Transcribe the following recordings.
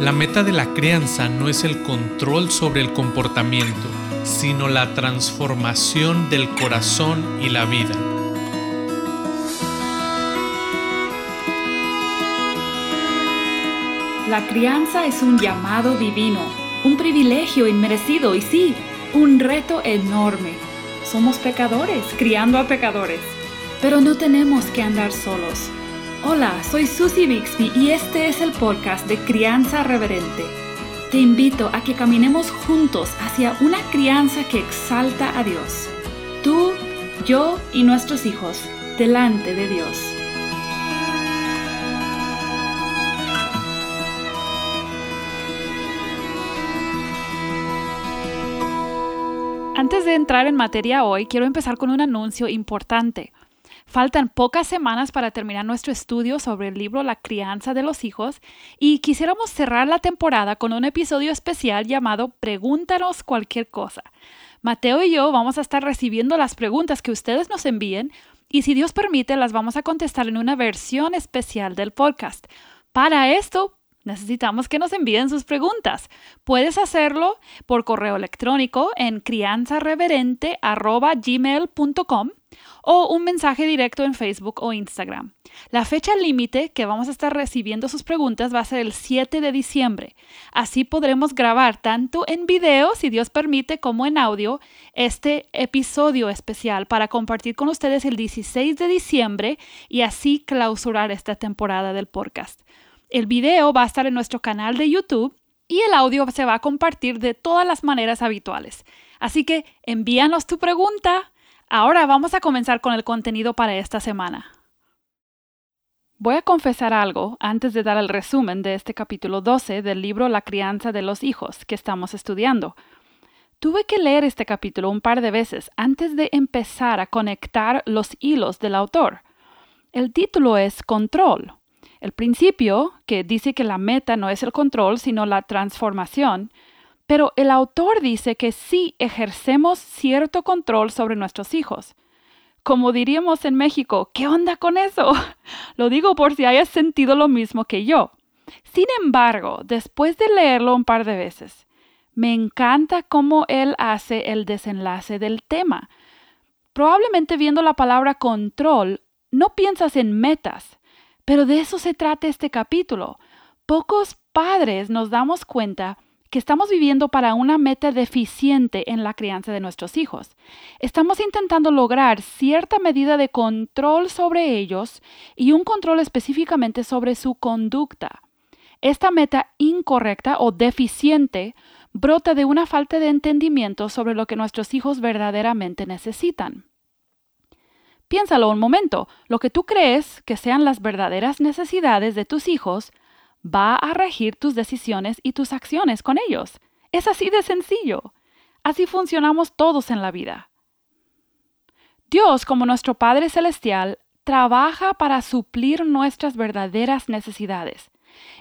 La meta de la crianza no es el control sobre el comportamiento, sino la transformación del corazón y la vida. La crianza es un llamado divino, un privilegio inmerecido y sí, un reto enorme. Somos pecadores, criando a pecadores, pero no tenemos que andar solos. Hola, soy Susie Bixby y este es el podcast de Crianza Reverente. Te invito a que caminemos juntos hacia una crianza que exalta a Dios. Tú, yo y nuestros hijos, delante de Dios. Antes de entrar en materia hoy, quiero empezar con un anuncio importante. Faltan pocas semanas para terminar nuestro estudio sobre el libro La crianza de los hijos y quisiéramos cerrar la temporada con un episodio especial llamado Pregúntanos cualquier cosa. Mateo y yo vamos a estar recibiendo las preguntas que ustedes nos envíen y si Dios permite las vamos a contestar en una versión especial del podcast. Para esto Necesitamos que nos envíen sus preguntas. Puedes hacerlo por correo electrónico en crianzareverente.gmail.com o un mensaje directo en Facebook o Instagram. La fecha límite que vamos a estar recibiendo sus preguntas va a ser el 7 de diciembre. Así podremos grabar tanto en video, si Dios permite, como en audio este episodio especial para compartir con ustedes el 16 de diciembre y así clausurar esta temporada del podcast. El video va a estar en nuestro canal de YouTube y el audio se va a compartir de todas las maneras habituales. Así que envíanos tu pregunta. Ahora vamos a comenzar con el contenido para esta semana. Voy a confesar algo antes de dar el resumen de este capítulo 12 del libro La crianza de los hijos que estamos estudiando. Tuve que leer este capítulo un par de veces antes de empezar a conectar los hilos del autor. El título es Control, el principio, que dice que la meta no es el control, sino la transformación, pero el autor dice que sí ejercemos cierto control sobre nuestros hijos. Como diríamos en México, ¿qué onda con eso? Lo digo por si hayas sentido lo mismo que yo. Sin embargo, después de leerlo un par de veces, me encanta cómo él hace el desenlace del tema. Probablemente viendo la palabra control, no piensas en metas, pero de eso se trata este capítulo. Pocos padres nos damos cuenta que estamos viviendo para una meta deficiente en la crianza de nuestros hijos. Estamos intentando lograr cierta medida de control sobre ellos y un control específicamente sobre su conducta. Esta meta incorrecta o deficiente brota de una falta de entendimiento sobre lo que nuestros hijos verdaderamente necesitan. Piénsalo un momento, lo que tú crees que sean las verdaderas necesidades de tus hijos va a regir tus decisiones y tus acciones con ellos. Es así de sencillo. Así funcionamos todos en la vida. Dios, como nuestro Padre Celestial, trabaja para suplir nuestras verdaderas necesidades.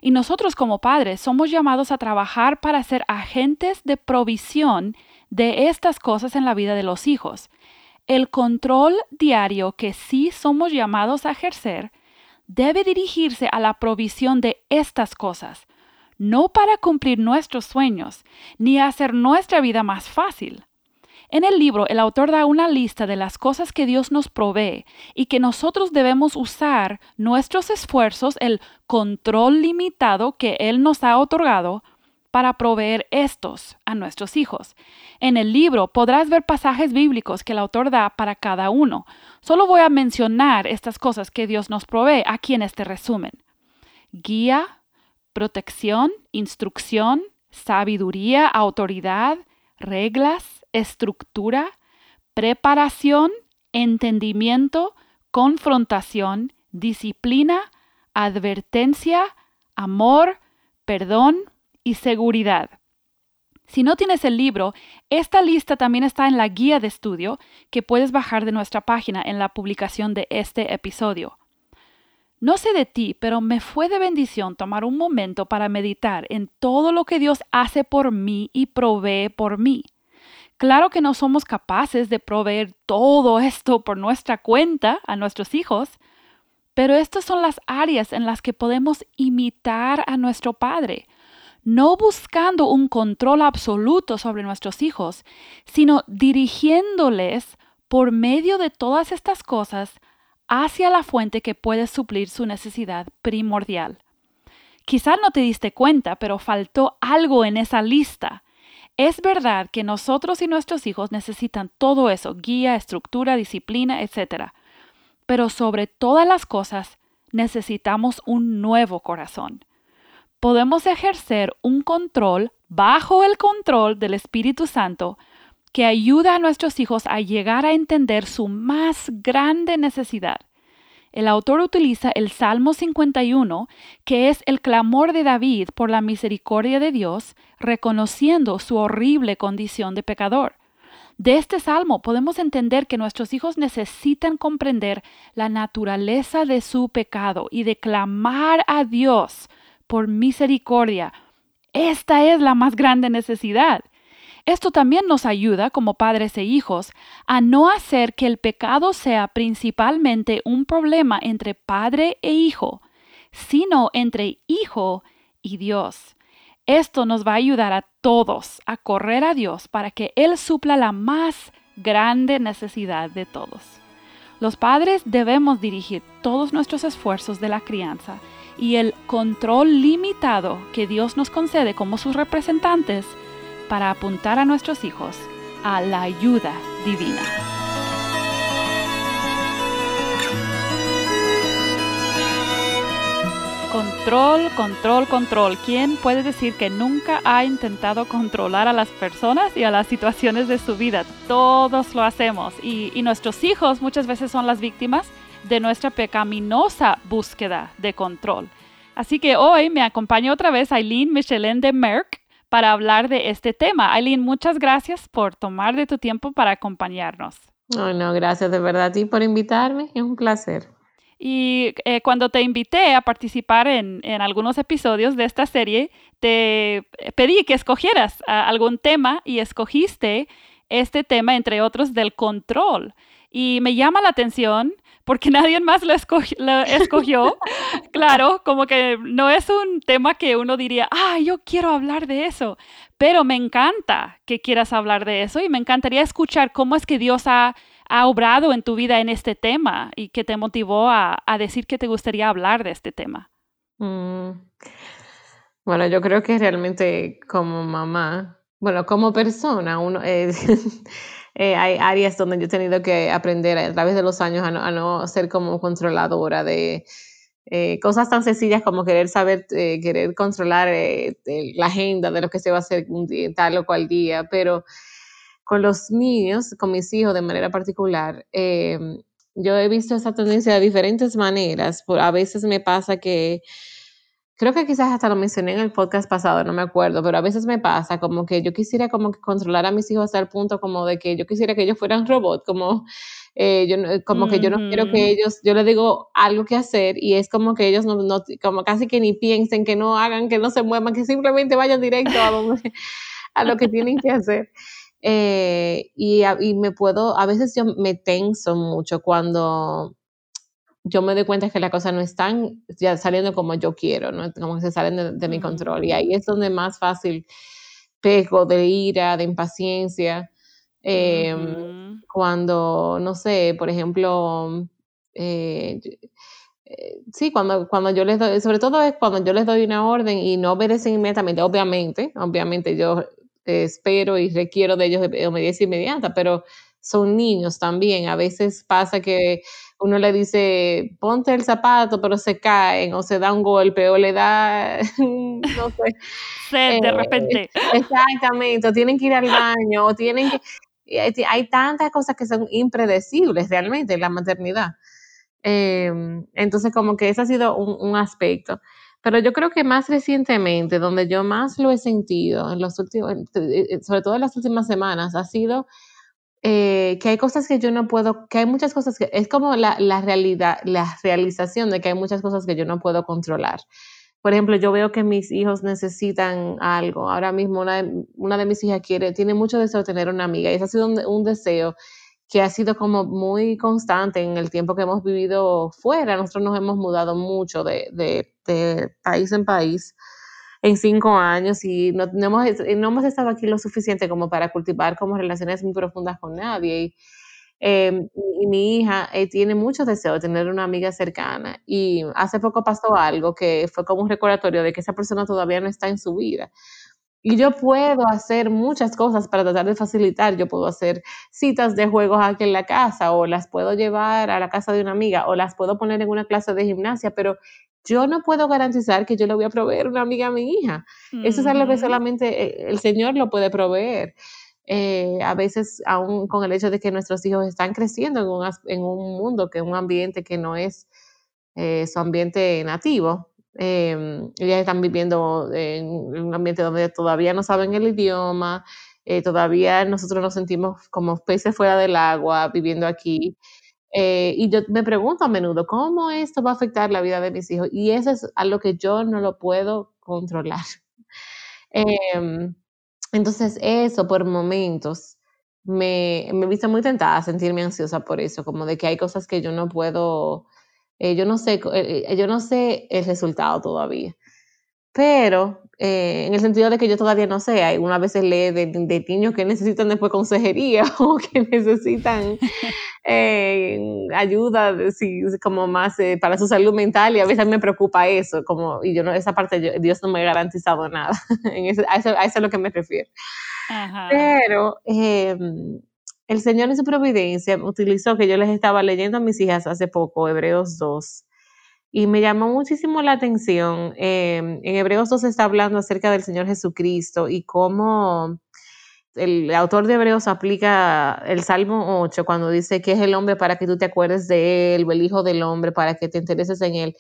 Y nosotros como padres somos llamados a trabajar para ser agentes de provisión de estas cosas en la vida de los hijos el control diario que sí somos llamados a ejercer debe dirigirse a la provisión de estas cosas, no para cumplir nuestros sueños, ni hacer nuestra vida más fácil. En el libro, el autor da una lista de las cosas que Dios nos provee y que nosotros debemos usar nuestros esfuerzos, el control limitado que Él nos ha otorgado, para proveer estos a nuestros hijos. En el libro podrás ver pasajes bíblicos que el autor da para cada uno. Solo voy a mencionar estas cosas que Dios nos provee aquí en este resumen. Guía, protección, instrucción, sabiduría, autoridad, reglas, estructura, preparación, entendimiento, confrontación, disciplina, advertencia, amor, perdón, y seguridad. Si no tienes el libro, esta lista también está en la guía de estudio que puedes bajar de nuestra página en la publicación de este episodio. No sé de ti, pero me fue de bendición tomar un momento para meditar en todo lo que Dios hace por mí y provee por mí. Claro que no somos capaces de proveer todo esto por nuestra cuenta a nuestros hijos, pero estas son las áreas en las que podemos imitar a nuestro Padre no buscando un control absoluto sobre nuestros hijos, sino dirigiéndoles por medio de todas estas cosas hacia la fuente que puede suplir su necesidad primordial. Quizá no te diste cuenta, pero faltó algo en esa lista. Es verdad que nosotros y nuestros hijos necesitan todo eso, guía, estructura, disciplina, etc. Pero sobre todas las cosas, necesitamos un nuevo corazón. Podemos ejercer un control bajo el control del Espíritu Santo que ayuda a nuestros hijos a llegar a entender su más grande necesidad. El autor utiliza el Salmo 51, que es el clamor de David por la misericordia de Dios, reconociendo su horrible condición de pecador. De este salmo podemos entender que nuestros hijos necesitan comprender la naturaleza de su pecado y de clamar a Dios por misericordia. Esta es la más grande necesidad. Esto también nos ayuda como padres e hijos a no hacer que el pecado sea principalmente un problema entre padre e hijo, sino entre hijo y Dios. Esto nos va a ayudar a todos a correr a Dios para que Él supla la más grande necesidad de todos. Los padres debemos dirigir todos nuestros esfuerzos de la crianza y el control limitado que Dios nos concede como sus representantes para apuntar a nuestros hijos a la ayuda divina. Control, control, control. ¿Quién puede decir que nunca ha intentado controlar a las personas y a las situaciones de su vida? Todos lo hacemos y, nuestros hijos muchas veces son las víctimas de nuestra pecaminosa búsqueda de control. Así que hoy me acompaña otra vez Eileen Michelin de Merck para hablar de este tema. Aileen, muchas gracias por tomar de tu tiempo para acompañarnos. No, no, gracias de verdad a ti por invitarme, es un placer. Y eh, cuando te invité a participar en, algunos episodios de esta serie, te pedí que escogieras algún tema y escogiste este tema, entre otros, del control. Y me llama la atención porque nadie más lo, escogió. claro, como que no es un tema que uno diría, ah, yo quiero hablar de eso, pero me encanta que quieras hablar de eso y me encantaría escuchar cómo es que Dios ha, obrado en tu vida en este tema y que te motivó a, decir que te gustaría hablar de este tema. Mm. Bueno, yo creo que realmente como mamá, bueno, como persona, uno... Eh, Eh, hay áreas donde yo he tenido que aprender a través de los años a no, ser como controladora de eh, cosas tan sencillas como querer saber, eh, querer controlar la agenda de lo que se va a hacer tal o cual día, pero con los niños, con mis hijos de manera particular, yo he visto esa tendencia de diferentes maneras. a veces me pasa que creo que quizás hasta lo mencioné en el podcast pasado, no me acuerdo, pero a veces me pasa como que yo quisiera como que controlar a mis hijos hasta el punto como de que yo quisiera que ellos fueran robots, como, eh, yo, como que yo no quiero que ellos, yo les digo algo que hacer y es como que ellos no, no, como casi que ni piensen, que no hagan, que no se muevan, que simplemente vayan directo a, donde, a lo que tienen que hacer. Eh, y, y me puedo, a veces yo me tenso mucho cuando yo me doy cuenta que las cosas no están ya saliendo como yo quiero, ¿no? como que se salen de, mi control. Y ahí es donde más fácil pego de ira, de impaciencia. Em, cuando, no sé, por ejemplo, eh, eh, sí, cuando, cuando yo les doy, sobre todo es cuando yo les doy una orden y no obedecen inmediatamente, obviamente, obviamente yo espero y requiero de ellos de obediencia inmediata, pero son niños también. A veces pasa que uno le dice, ponte el zapato, pero se caen, o se da un golpe, o le da, no sé. de eh, repente. Exactamente, o tienen que ir al baño, o tienen que... Hay tantas cosas que son impredecibles realmente en la maternidad. Em, entonces, como que ese ha sido un, aspecto. Pero yo creo que más recientemente, donde yo más lo he sentido, en los últimos, eh, sobre todo en las últimas semanas, ha sido eh, que hay cosas que yo no puedo, que hay muchas cosas que es como la, la, realidad, la realización de que hay muchas cosas que yo no puedo controlar. Por ejemplo, yo veo que mis hijos necesitan algo. Ahora mismo una de, una de mis hijas quiere, tiene mucho deseo de tener una amiga y ese ha sido un, deseo que ha sido como muy constante en el tiempo que hemos vivido fuera. Nosotros nos hemos mudado mucho de, de, de país en país. En cinco años y no, hemos, no hemos estado aquí lo suficiente como para cultivar como relaciones muy profundas con nadie. Y, em, mi hija eh, tiene mucho deseo de tener una amiga cercana y hace poco pasó algo que fue como un recordatorio de que esa persona todavía no está en su vida. Y yo puedo hacer muchas cosas para tratar de facilitar. Yo puedo hacer citas de juegos aquí en la casa o las puedo llevar a la casa de una amiga o las puedo poner en una clase de gimnasia, pero yo no puedo garantizar que yo le voy a proveer una amiga a mi hija. Eso es algo que solamente eh, el Señor lo puede proveer. Eh, a veces, aún con el hecho de que nuestros hijos están creciendo en un, en un mundo, que es un ambiente que no es eh, su ambiente nativo, eh, ellas están viviendo en un ambiente donde todavía no saben el idioma, eh, todavía nosotros nos sentimos como peces fuera del agua viviendo aquí. Eh, y yo me pregunto a menudo, ¿cómo esto va a afectar la vida de mis hijos? Y eso es algo que yo no lo puedo controlar. Em, entonces, eso por momentos me, me he visto muy tentada a sentirme ansiosa por eso, como de que hay cosas que yo no puedo eh, yo, no sé, eh, eh, yo no sé el resultado todavía. Pero en el sentido de que yo todavía no sé, una veces lee de, de, niños que necesitan después consejería o que necesitan ayuda como más para su salud mental y a veces me preocupa eso, como, y yo no, esa parte Dios no me ha garantizado nada, a, eso, a, eso, es lo que me refiero. Pero em, el Señor en su providencia utilizó que yo les estaba leyendo a mis hijas hace poco, Hebreos 2, y me llamó muchísimo la atención. Em, en Hebreos 2 está hablando acerca del Señor Jesucristo y cómo el autor de Hebreos aplica el Salmo 8 cuando dice que es el hombre para que tú te acuerdes de él, o el Hijo del Hombre para que te intereses en él.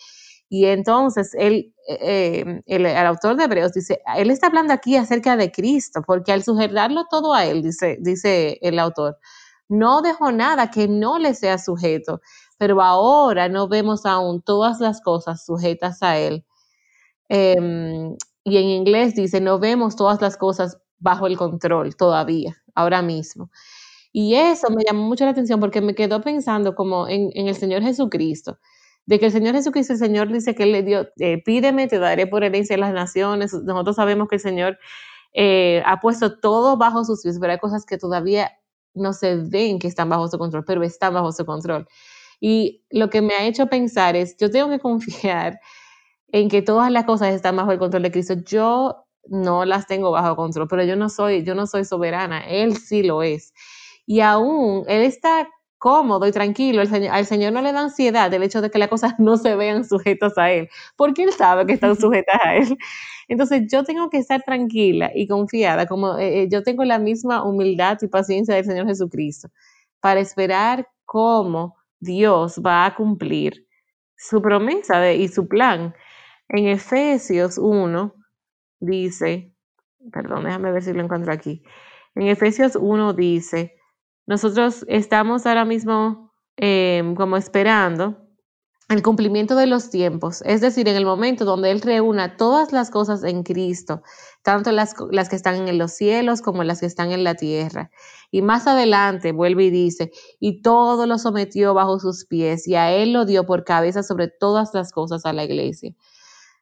Y entonces él, eh, el, autor de Hebreos dice, él está hablando aquí acerca de Cristo, porque al sujetarlo todo a él, dice, dice el autor, no dejó nada que no le sea sujeto, pero ahora no vemos aún todas las cosas sujetas a él. Em, y en inglés dice, no vemos todas las cosas bajo el control todavía, ahora mismo. Y eso me llamó mucho la atención porque me quedó pensando como en, en el Señor Jesucristo de que el Señor Jesucristo, el Señor dice que Él le dio, eh, pídeme, te daré por herencia las naciones. Nosotros sabemos que el Señor eh, ha puesto todo bajo sus pies, pero hay cosas que todavía no se ven que están bajo su control, pero están bajo su control. Y lo que me ha hecho pensar es, yo tengo que confiar en que todas las cosas están bajo el control de Cristo. Yo no las tengo bajo control, pero yo no soy, yo no soy soberana, Él sí lo es. Y aún Él está cómodo y tranquilo. El señor, al Señor no le da ansiedad el hecho de que las cosas no se vean sujetas a Él, porque Él sabe que están sujetas a Él. Entonces yo tengo que estar tranquila y confiada, como eh, eh, yo tengo la misma humildad y paciencia del Señor Jesucristo, para esperar cómo Dios va a cumplir su promesa de, y su plan. En Efesios 1 dice, perdón, déjame ver si lo encuentro aquí. En Efesios 1 dice, nosotros estamos ahora mismo em, como esperando el cumplimiento de los tiempos, es decir, en el momento donde Él reúna todas las cosas en Cristo, tanto las, las, que están en los cielos como las que están en la tierra. Y más adelante vuelve y dice, y todo lo sometió bajo sus pies, y a Él lo dio por cabeza sobre todas las cosas a la iglesia.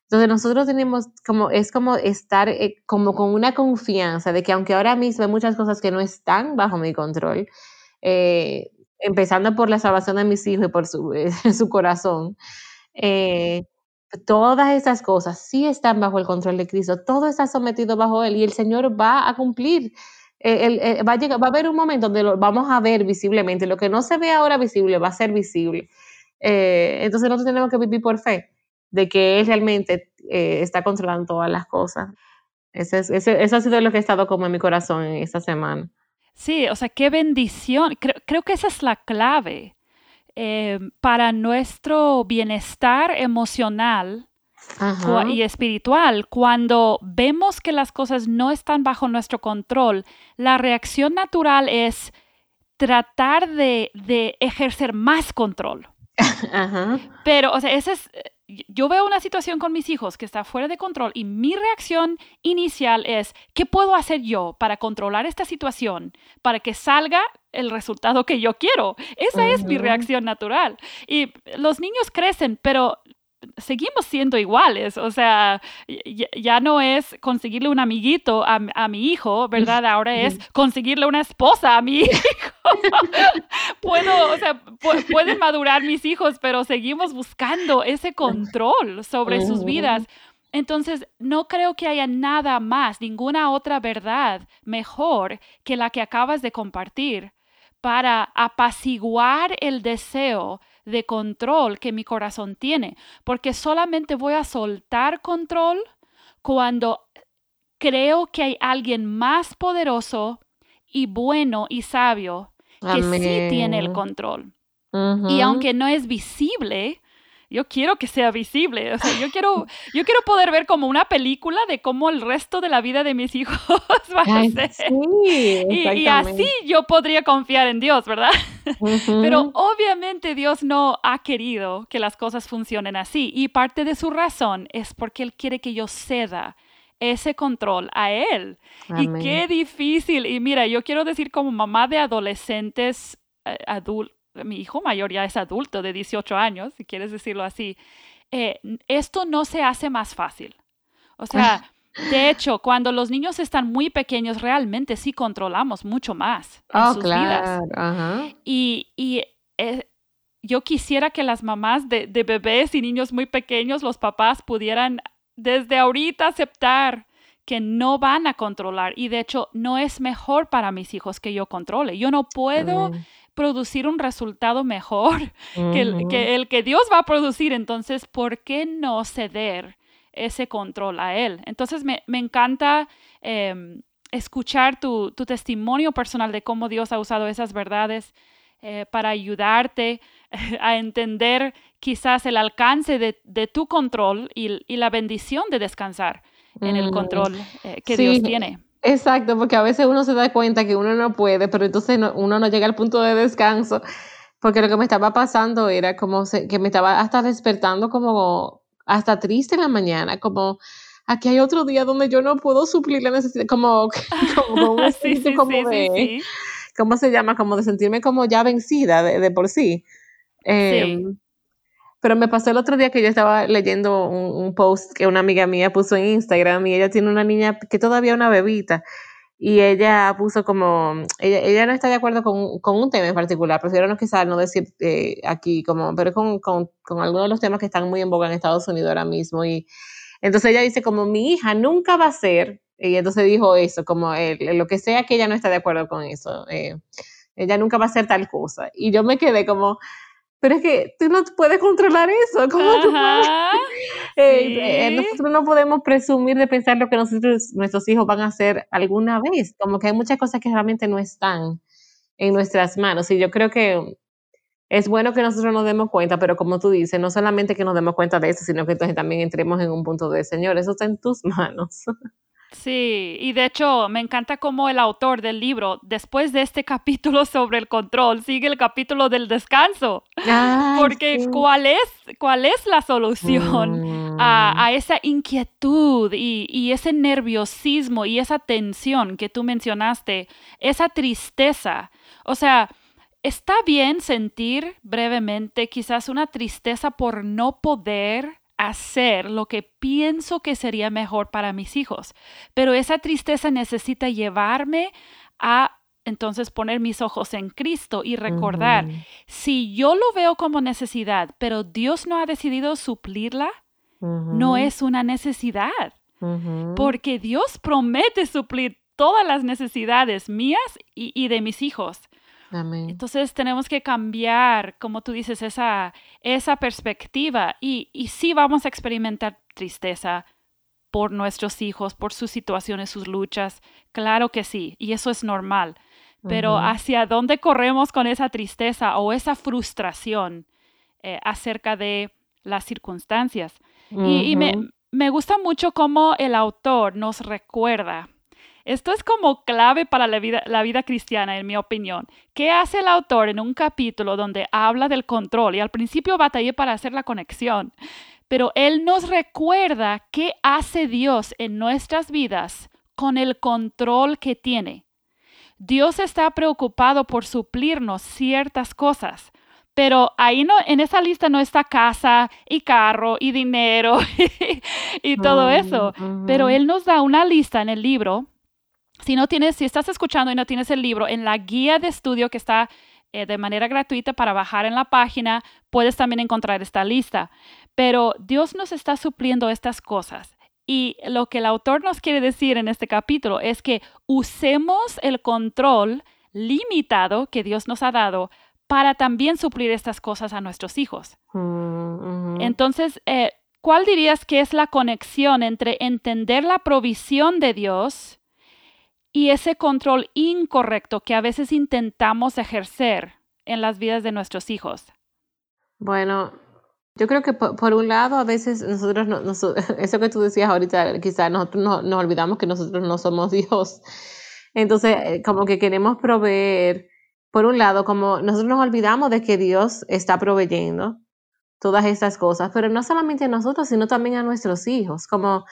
Entonces nosotros tenemos como, es como estar eh, como con una confianza de que aunque ahora mismo hay muchas cosas que no están bajo mi control, eh, empezando por la salvación de mis hijos y por su, su corazón, eh, todas esas cosas sí están bajo el control de Cristo, todo está sometido bajo Él y el Señor va a cumplir. va, a llegar, va a haber un momento donde lo vamos a ver visiblemente, lo que no se ve ahora visible va a ser visible. entonces nosotros tenemos que vivir por fe de que Él realmente eh, está controlando todas las cosas. Ese, eso ha sido lo que ha estado como en mi corazón en esta semana. Sí, o sea, qué bendición. Creo, que esa es la clave eh, para nuestro bienestar emocional y espiritual. Cuando vemos que las cosas no están bajo nuestro control, la reacción natural es tratar de, de ejercer más control. Pero, o sea, ese es, yo veo una situación con mis hijos que está fuera de control y mi reacción inicial es, ¿qué puedo hacer yo para controlar esta situación para que salga el resultado que yo quiero? Esa es mi reacción natural. Y los niños crecen, pero seguimos siendo iguales, o sea, ya, no es conseguirle un amiguito a, mi hijo, ¿verdad? Ahora es conseguirle una esposa a mi hijo. Puedo, o sea, pueden madurar mis hijos, pero seguimos buscando ese control sobre sus vidas. Entonces, no creo que haya nada más, ninguna otra verdad mejor que la que acabas de compartir para apaciguar el deseo de control que mi corazón tiene, porque solamente voy a soltar control cuando creo que hay alguien más poderoso y bueno y sabio que sí tiene el control. Y aunque no es visible, yo quiero que sea visible, o sea, yo quiero, yo quiero poder ver como una película de cómo el resto de la vida de mis hijos va a ser. Sí, y, así yo podría confiar en Dios, ¿verdad? Pero obviamente Dios no ha querido que las cosas funcionen así y parte de su razón es porque Él quiere que yo ceda ese control a Él. Y qué difícil. Y mira, yo quiero decir como mamá de adolescentes eh, adultos, mi hijo mayor ya es adulto de 18 años, si quieres decirlo así, eh, esto no se hace más fácil. O sea, de hecho, cuando los niños están muy pequeños, realmente sí controlamos mucho más en oh, sus vidas. Y, y eh, yo quisiera que las mamás de, de bebés y niños muy pequeños, los papás pudieran desde ahorita aceptar que no van a controlar y de hecho no es mejor para mis hijos que yo controle. Yo no puedo producir un resultado mejor que, el, que, Dios va a producir. Entonces, ¿por qué no ceder ese control a Él? Entonces, me, encanta em, escuchar tu, testimonio personal de cómo Dios ha usado esas verdades eh, para ayudarte a entender quizás el alcance de, tu control y, la bendición de descansar en el control eh, que Dios tiene. Exacto, porque a veces uno se da cuenta que uno no puede, pero entonces uno no llega al punto de descanso, porque lo que me estaba pasando era como que me estaba hasta despertando como hasta triste en la mañana, como aquí hay otro día donde yo no puedo suplir la necesidad, como, como, un sí, como de, ¿cómo se llama? Como de sentirme como ya vencida de, por sí. Eh, pero me pasó el otro día que yo estaba leyendo un, post que una amiga mía puso en Instagram y ella tiene una niña que todavía es una bebita y ella puso como, ella, ella no está de acuerdo con, con, un tema en particular, prefiero no quizás no decir eh, aquí como, pero con, con, con algunos de los temas que están muy en boga en Estados Unidos ahora mismo y entonces ella dice como mi hija nunca va a ser, y entonces dijo eso, como lo que sea que ella no está de acuerdo con eso, eh, ella nunca va a ser tal cosa. Y yo me quedé como, pero es que tú no puedes controlar eso. ¿Cómo tú eh, eh, nosotros no podemos presumir de pensar lo que nosotros, nuestros hijos van a hacer alguna vez. Como que hay muchas cosas que realmente no están en nuestras manos. Y yo creo que es bueno que nosotros nos demos cuenta, pero como tú dices, no solamente que nos demos cuenta de eso, sino que entonces también entremos en un punto de, Señor, eso está en tus manos. Sí, y de hecho me encanta cómo el autor del libro, después de este capítulo sobre el control, sigue el capítulo del descanso. Porque ¿cuál, es, ¿cuál es la solución a, mm. esa inquietud y, y, ese nerviosismo y esa tensión que tú mencionaste, esa tristeza? O sea, está bien sentir brevemente quizás una tristeza por no poder hacer lo que pienso que sería mejor para mis hijos. Pero esa tristeza necesita llevarme a entonces poner mis ojos en Cristo y recordar, si yo lo veo como necesidad, pero Dios no ha decidido suplirla, no es una necesidad, porque Dios promete suplir todas las necesidades mías y de mis hijos. Entonces tenemos que cambiar, como tú dices, esa, esa perspectiva y, y sí vamos a experimentar tristeza por nuestros hijos, por sus situaciones, sus luchas. Claro que sí, y eso es normal. Pero hacia dónde corremos con esa tristeza o esa frustración eh, acerca de las circunstancias. Y, y me, me gusta mucho cómo el autor nos recuerda esto es como clave para la vida, la vida cristiana, en mi opinión. ¿Qué hace el autor en un capítulo donde habla del control? Y al principio batallé para hacer la conexión, pero él nos recuerda qué hace Dios en nuestras vidas con el control que tiene. Dios está preocupado por suplirnos ciertas cosas, pero ahí no, en esa lista no está casa y carro y dinero y todo eso. Pero él nos da una lista en el libro. Si no tienes, si estás escuchando y no tienes el libro, en la guía de estudio que está eh, de manera gratuita para bajar en la página, puedes también encontrar esta lista. Pero Dios nos está supliendo estas cosas. Y lo que el autor nos quiere decir en este capítulo es que usemos el control limitado que Dios nos ha dado para también suplir estas cosas a nuestros hijos. Mm, Entonces, eh, ¿cuál dirías que es la conexión entre entender la provisión de Dios y ese control incorrecto que a veces intentamos ejercer en las vidas de nuestros hijos? Bueno, yo creo que por, un lado a veces nosotros, no, eso que tú decías ahorita, quizás nosotros nos olvidamos que nosotros no somos Dios. Entonces, eh, como que queremos proveer por un lado, como nosotros nos olvidamos de que Dios está proveyendo todas estas cosas, pero no solamente a nosotros, sino también a nuestros hijos. Como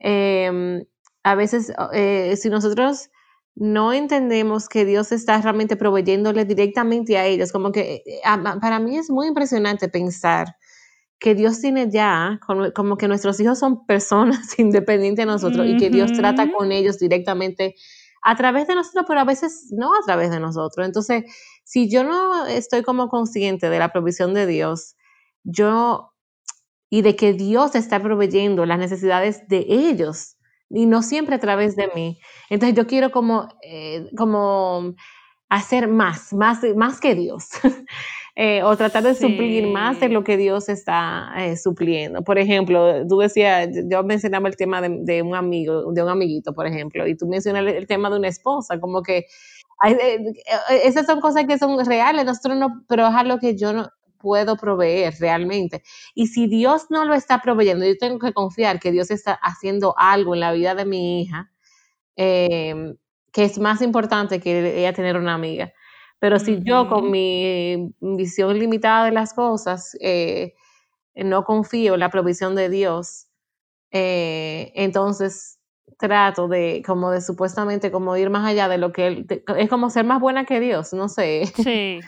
em, a veces, eh, si nosotros no entendemos que Dios está realmente proveyéndole directamente a ellos, como que eh, para mí es muy impresionante pensar que Dios tiene ya, como, que nuestros hijos son personas independientes de nosotros y que Dios trata con ellos directamente a través de nosotros, pero a veces no a través de nosotros. Entonces, si yo no estoy como consciente de la provisión de Dios, yo, y de que Dios está proveyendo las necesidades de ellos, y no siempre a través de mí. Entonces yo quiero como, eh, como hacer más, más, más que Dios. Eh, o tratar de suplir más de lo que Dios está eh, supliendo. Por ejemplo, tú decías, yo mencionaba el tema de, un amigo, de un amiguito, por ejemplo, y tú mencionas el, tema de una esposa, como que eh, esas son cosas que son reales, nosotros no, pero es algo que yo no puedo proveer realmente. Y si Dios no lo está proveyendo, yo tengo que confiar que Dios está haciendo algo en la vida de mi hija, que es más importante que ella tener una amiga. Pero si yo con mi visión limitada de las cosas eh, no confío en la provisión de Dios, eh, entonces trato de como de supuestamente como ir más allá de lo que él, es como ser más buena que Dios, no sé. Sí,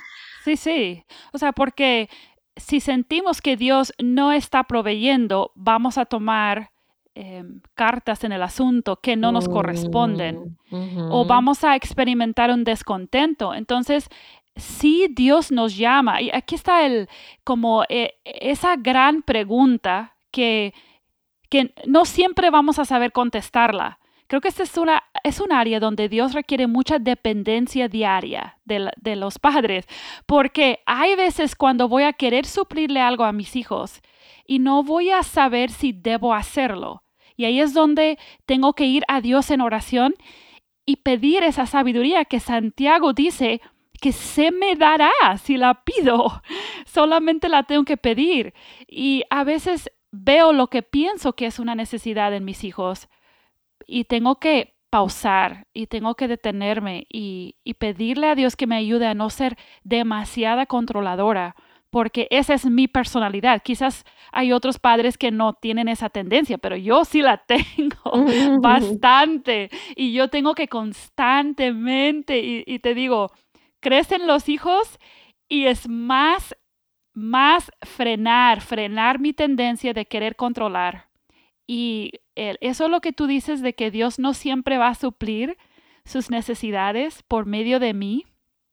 sí, sí. O sea, porque si sentimos que Dios no está proveyendo, vamos a tomar Em, cartas en el asunto que no nos corresponden mm, o vamos a experimentar un descontento. Entonces, si Dios nos llama, y aquí está el, como eh, esa gran pregunta que, que no siempre vamos a saber contestarla. Creo que esta es, una, es un área donde Dios requiere mucha dependencia diaria de, de, los padres, porque hay veces cuando voy a querer suplirle algo a mis hijos y no voy a saber si debo hacerlo. Y ahí es donde tengo que ir a Dios en oración y pedir esa sabiduría que Santiago dice que se me dará si la pido. Solamente la tengo que pedir. Y a veces veo lo que pienso que es una necesidad en mis hijos y tengo que pausar y tengo que detenerme y, y pedirle a Dios que me ayude a no ser demasiada controladora porque esa es mi personalidad. Quizás hay otros padres que no tienen esa tendencia, pero yo sí la tengo bastante y yo tengo que constantemente, y, te digo, crecen los hijos y es más, más frenar, frenar mi tendencia de querer controlar. Y eso es lo que tú dices de que Dios no siempre va a suplir sus necesidades por medio de mí.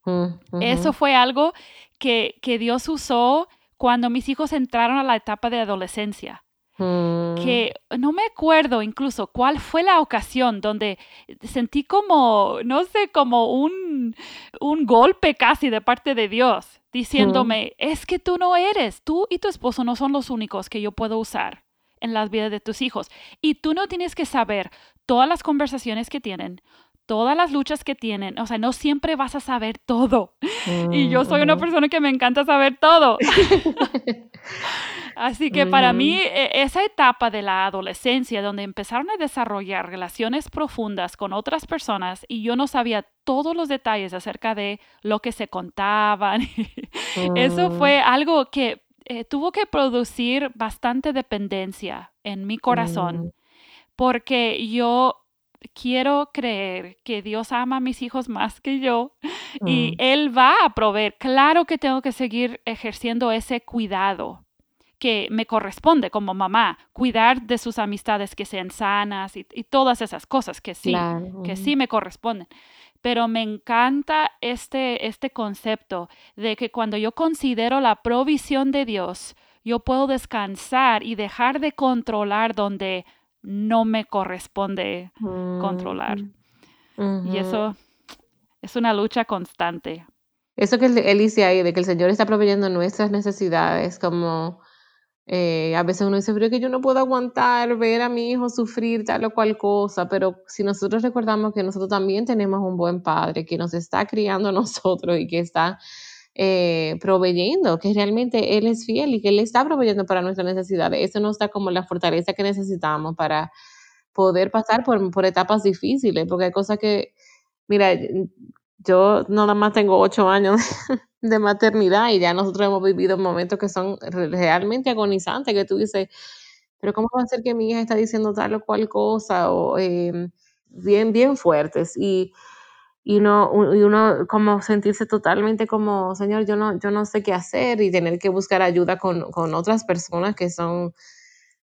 Mm, eso fue algo que, Dios usó cuando mis hijos entraron a la etapa de adolescencia. Mm. Que no me acuerdo incluso cuál fue la ocasión donde sentí como, no sé, como un, un golpe casi de parte de Dios, diciéndome, mm. es que tú no eres, tú y tu esposo no son los únicos que yo puedo usar en las vidas de tus hijos. Y tú no tienes que saber todas las conversaciones que tienen, todas las luchas que tienen, o sea, no siempre vas a saber todo. y yo soy una persona que me encanta saber todo. Así que para mí e, esa etapa de la adolescencia donde empezaron a desarrollar relaciones profundas con otras personas y yo no sabía todos los detalles acerca de lo que se contaban, eso fue algo que eh, tuvo que producir bastante dependencia en mi corazón porque yo quiero creer que Dios ama a mis hijos más que yo y mm. Él va a proveer. Claro que tengo que seguir ejerciendo ese cuidado que me corresponde como mamá, cuidar de sus amistades que sean sanas y, todas esas cosas que sí, que sí me corresponden. Pero me encanta este, este concepto de que cuando yo considero la provisión de Dios, yo puedo descansar y dejar de controlar donde no me corresponde controlar. Y eso es una lucha constante. Eso que él dice ahí, de que el Señor está proveyendo nuestras necesidades, como eh, a veces uno dice, pero que yo no puedo aguantar ver a mi hijo sufrir tal o cual cosa, pero si nosotros recordamos que nosotros también tenemos un buen padre que nos está criando a nosotros y que está eh, proveyendo, que realmente Él es fiel y que Él está proveyendo para nuestras necesidades. Eso nos da como la fortaleza que necesitamos para poder pasar por, por etapas difíciles, porque hay cosas que, mira, yo nada más tengo ocho años de maternidad y ya nosotros hemos vivido momentos que son realmente agonizantes, que tú dices, pero ¿cómo va a ser que mi hija está diciendo tal o cual cosa? O em, bien, bien fuertes. Y y uno, y uno como sentirse totalmente como, Señor, yo no, yo no sé qué hacer y tener que buscar ayuda con, con otras personas que son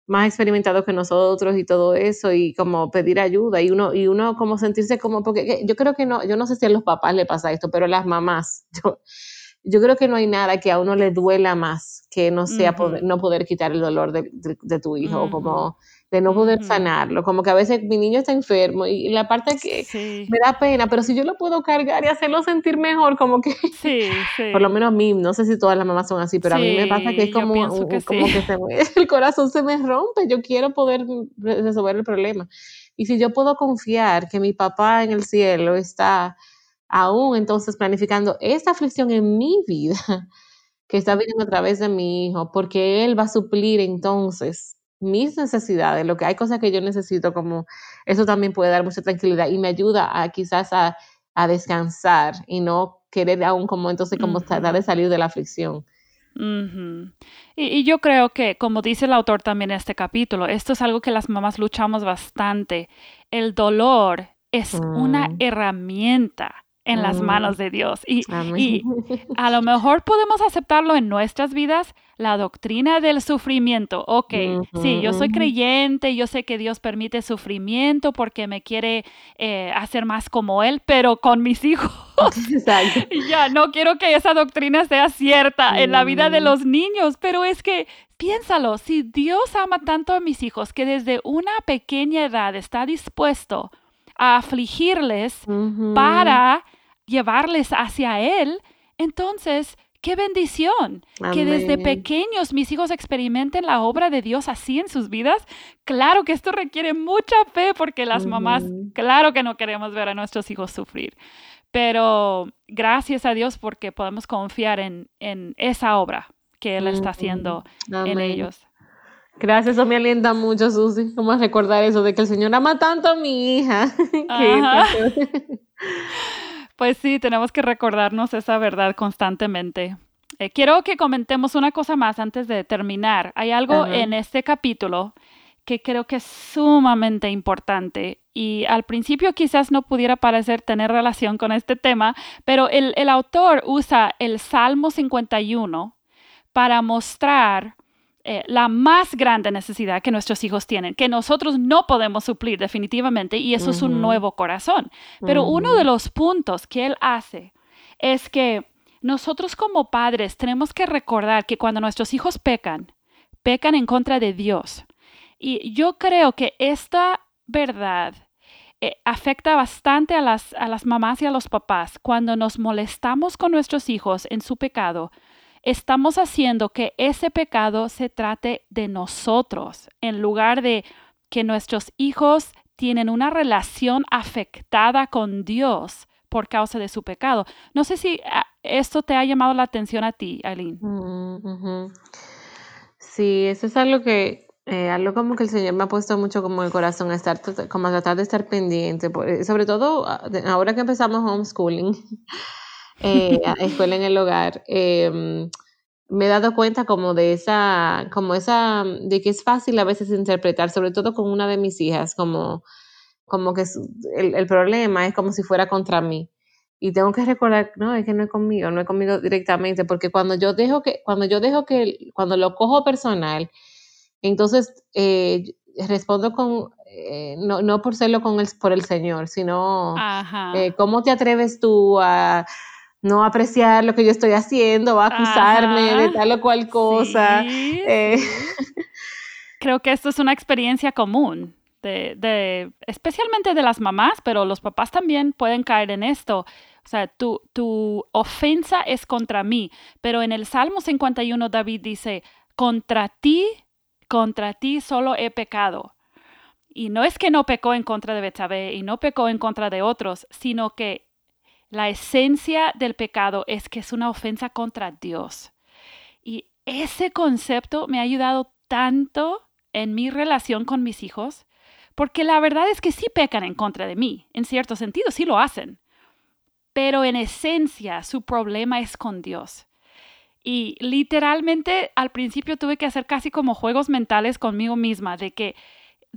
más experimentados que nosotros y todo eso y como pedir ayuda y uno y uno como sentirse como porque yo creo que no yo no sé si a los papás le pasa esto pero a las mamás yo yo creo que no hay nada que a uno le duela más que no sea poder, no poder quitar el dolor de, de, tu hijo o como de no poder sanarlo, como que a veces mi niño está enfermo y la parte que me da pena, pero si yo lo puedo cargar y hacerlo sentir mejor, como que, sí, por lo menos a mí, no sé si todas las mamás son así, pero a mí me pasa que es como, que, como que se el corazón se me rompe, yo quiero poder resolver el problema. Y si yo puedo confiar que mi papá en el cielo está aún entonces planificando esta aflicción en mi vida que está viviendo a través de mi hijo, porque él va a suplir entonces mis necesidades, lo que hay cosas que yo necesito, como eso también puede dar mucha tranquilidad y me ayuda a quizás a, descansar y no querer aún como entonces como tratar de salir de la aflicción. y, yo creo que, como dice el autor también en este capítulo, esto es algo que las mamás luchamos bastante. El dolor es una mm. herramienta en las mm. manos de Dios. Y, y, a lo mejor podemos aceptarlo en nuestras vidas, la doctrina del sufrimiento. Ok, sí, yo soy creyente, yo sé que Dios permite sufrimiento porque me quiere eh, hacer más como Él, pero con mis hijos. ya, no quiero que esa doctrina sea cierta en la vida de mm. los niños, pero es que piénsalo, si Dios ama tanto a mis hijos que desde una pequeña edad está dispuesto a afligirles para llevarles hacia Él, entonces, qué bendición que desde pequeños mis hijos experimenten la obra de Dios así en sus vidas. Claro que esto requiere mucha fe porque las mamás, claro que no queremos ver a nuestros hijos sufrir. Pero gracias a Dios porque podemos confiar en, esa obra que Él está haciendo en ellos. Gracias, eso me alienta mucho, Susi. Vamos a recordar eso de que el Señor ama tanto a mi hija. Pues sí, tenemos que recordarnos esa verdad constantemente. Eh, quiero que comentemos una cosa más antes de terminar. Hay algo en este capítulo que creo que es sumamente importante y al principio quizás no pudiera parecer tener relación con este tema, pero el, el autor usa el Salmo 51 para mostrar eh, la más grande necesidad que nuestros hijos tienen, que nosotros no podemos suplir definitivamente, y eso es un nuevo corazón. Pero uno de los puntos que él hace es que nosotros como padres tenemos que recordar que cuando nuestros hijos pecan, pecan en contra de Dios. Y yo creo que esta verdad eh, afecta bastante a las, a las mamás y a los papás cuando nos molestamos con nuestros hijos en su pecado estamos haciendo que ese pecado se trate de nosotros, en lugar de que nuestros hijos tienen una relación afectada con Dios por causa de su pecado. No sé si ah, esto te ha llamado la atención a ti, Aileen. Mm, sí, eso es algo que, eh, algo como que el Señor me ha puesto mucho como el corazón, estar, como tratar de estar pendiente, sobre todo ah, ahora que empezamos homeschooling. eh, escuela en el hogar, em, me he dado cuenta como de esa, como esa, de que es fácil a veces interpretar, sobre todo con una de mis hijas, como como que el, el problema es como si fuera contra mí. Y tengo que recordar, no, es que no es conmigo, no es conmigo directamente, porque cuando yo dejo que, cuando yo dejo que, cuando lo cojo personal, entonces eh, respondo con, eh, no, no, por serlo con el, por el Señor, sino eh, cómo te atreves tú a no apreciar lo que yo estoy haciendo, a acusarme de tal o cual cosa. Creo que esto es una experiencia común. De, de, especialmente de las mamás, pero los papás también pueden caer en esto. O sea, tu, tu ofensa es contra mí. Pero en el Salmo 51 David dice, contra ti, contra ti solo he pecado. Y no es que no pecó en contra de Betsabé y no pecó en contra de otros, sino que la esencia del pecado es que es una ofensa contra Dios. Y ese concepto me ha ayudado tanto en mi relación con mis hijos, porque la verdad es que sí pecan en contra de mí, en cierto sentido, sí lo hacen pero en esencia su problema es con Dios. Y literalmente al principio tuve que hacer casi como juegos mentales conmigo misma, de que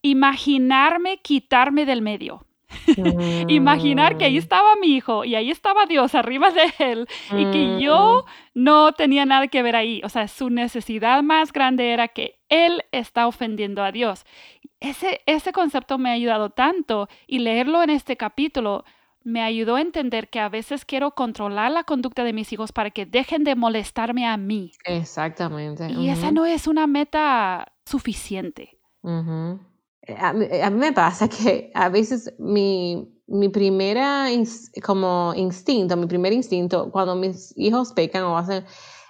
imaginarme quitarme del medio. Imaginar que ahí mm. estaba mi hijo y ahí estaba Dios arriba de él y que yo mm. no tenía nada que ver ahí. O sea, su necesidad más grande era que él está ofendiendo a Dios. Ese, ese concepto me ha ayudado tanto y leerlo en este capítulo me ayudó a entender que a veces quiero controlar la conducta de mis hijos para que dejen de molestarme a mí. Exactamente. Y esa no es una meta suficiente. A, mí, me pasa que a veces mi, mi primera como instinto, mi primer instinto, cuando mis hijos pecan o hacen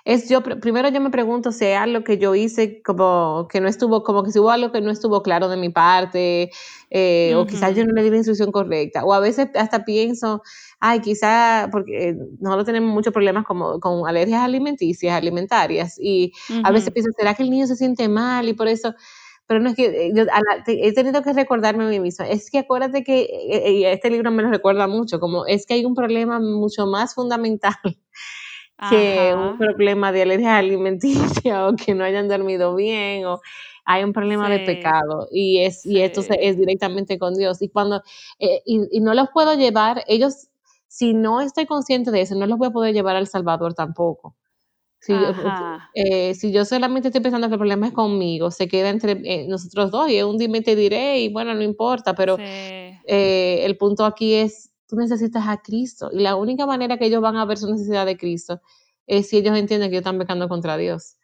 es yo, primero yo me pregunto si hay algo que yo hice como que no estuvo, como que si hubo algo que no estuvo claro de mi parte, eh, o quizás yo no le di la instrucción correcta, o a veces hasta pienso, ay, quizá, porque nosotros tenemos muchos problemas como, con alergias alimenticias, alimentarias, y a veces pienso, ¿será que el niño se siente mal? Y por eso, pero no es que eh, yo, he tenido que recordarme a mí misma, es que acuérdate que, eh, y este libro me lo recuerda mucho, como es que hay un problema mucho más fundamental que un problema de alergia alimenticia o que no hayan dormido bien o hay un problema de pecado y es y esto es directamente con Dios. Y cuando eh, y, no los puedo llevar ellos si no estoy consciente de eso no los voy a poder llevar al Salvador tampoco si, yo, eh, si yo solamente estoy pensando que el problema es conmigo se queda entre eh, nosotros dos y es un dime te diré y bueno no importa pero el punto aquí es tú necesitas a Cristo. Y la única manera que ellos van a ver su necesidad de Cristo es si ellos entienden que ellos están pecando contra Dios.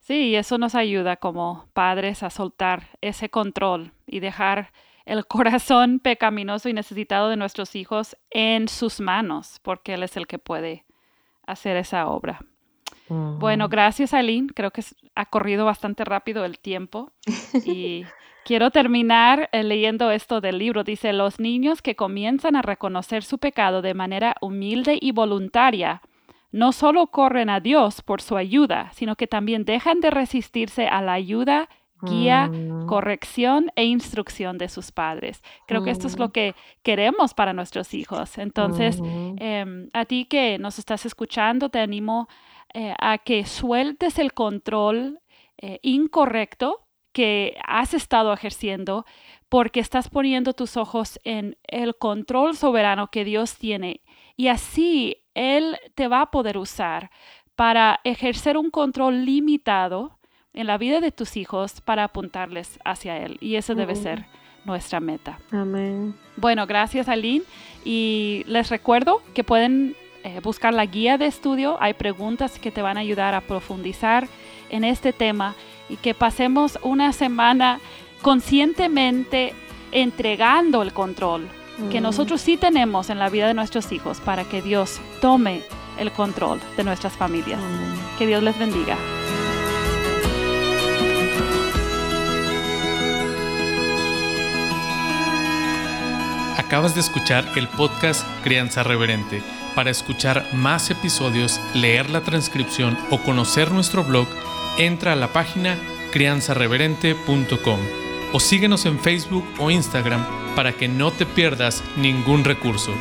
Sí, eso nos ayuda como padres a soltar ese control y dejar el corazón pecaminoso y necesitado de nuestros hijos en sus manos, porque Él es el que puede hacer esa obra. Bueno, gracias Aileen. Creo que ha corrido bastante rápido el tiempo y Quiero terminar eh, leyendo esto del libro. Dice, los niños que comienzan a reconocer su pecado de manera humilde y voluntaria, no solo corren a Dios por su ayuda, sino que también dejan de resistirse a la ayuda, guía, mm. corrección e instrucción de sus padres. Creo que esto es lo mm. que queremos para nuestros hijos. Entonces, em, a ti que nos estás escuchando, te animo eh, a que sueltes el control eh, incorrecto que has estado ejerciendo porque estás poniendo tus ojos en el control soberano que Dios tiene y así Él te va a poder usar para ejercer un control limitado en la vida de tus hijos para apuntarles hacia Él. Y eso debe ser nuestra meta. Amén. Bueno, gracias Aline. Y les recuerdo que pueden eh, buscar la guía de estudio. Hay preguntas que te van a ayudar a profundizar en este tema y que pasemos una semana conscientemente entregando el control que nosotros sí tenemos en la vida de nuestros hijos para que Dios tome el control de nuestras familias. Que Dios les bendiga. Acabas de escuchar el podcast Crianza Reverente. Para escuchar más episodios, leer la transcripción o conocer nuestro blog, entra a la página crianzareverente.com o síguenos en Facebook o Instagram para que no te pierdas ningún recurso.